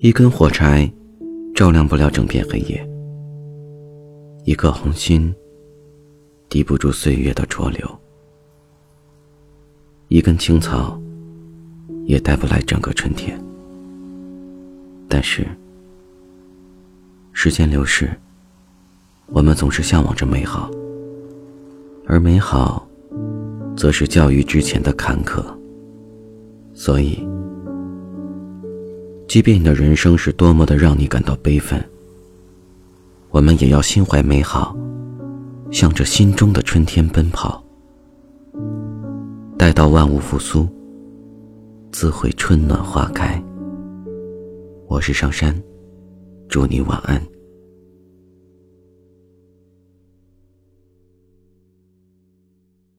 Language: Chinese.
一根火柴，照亮不了整片黑夜；一颗红心，抵不住岁月的浊流；一根青草，也带不来整个春天。但是，时间流逝，我们总是向往着美好，而美好，则是教育之前的坎坷。所以。即便你的人生是多么的让你感到悲愤，我们也要心怀美好，向着心中的春天奔跑。待到万物复苏，自会春暖花开。我是上山，祝你晚安。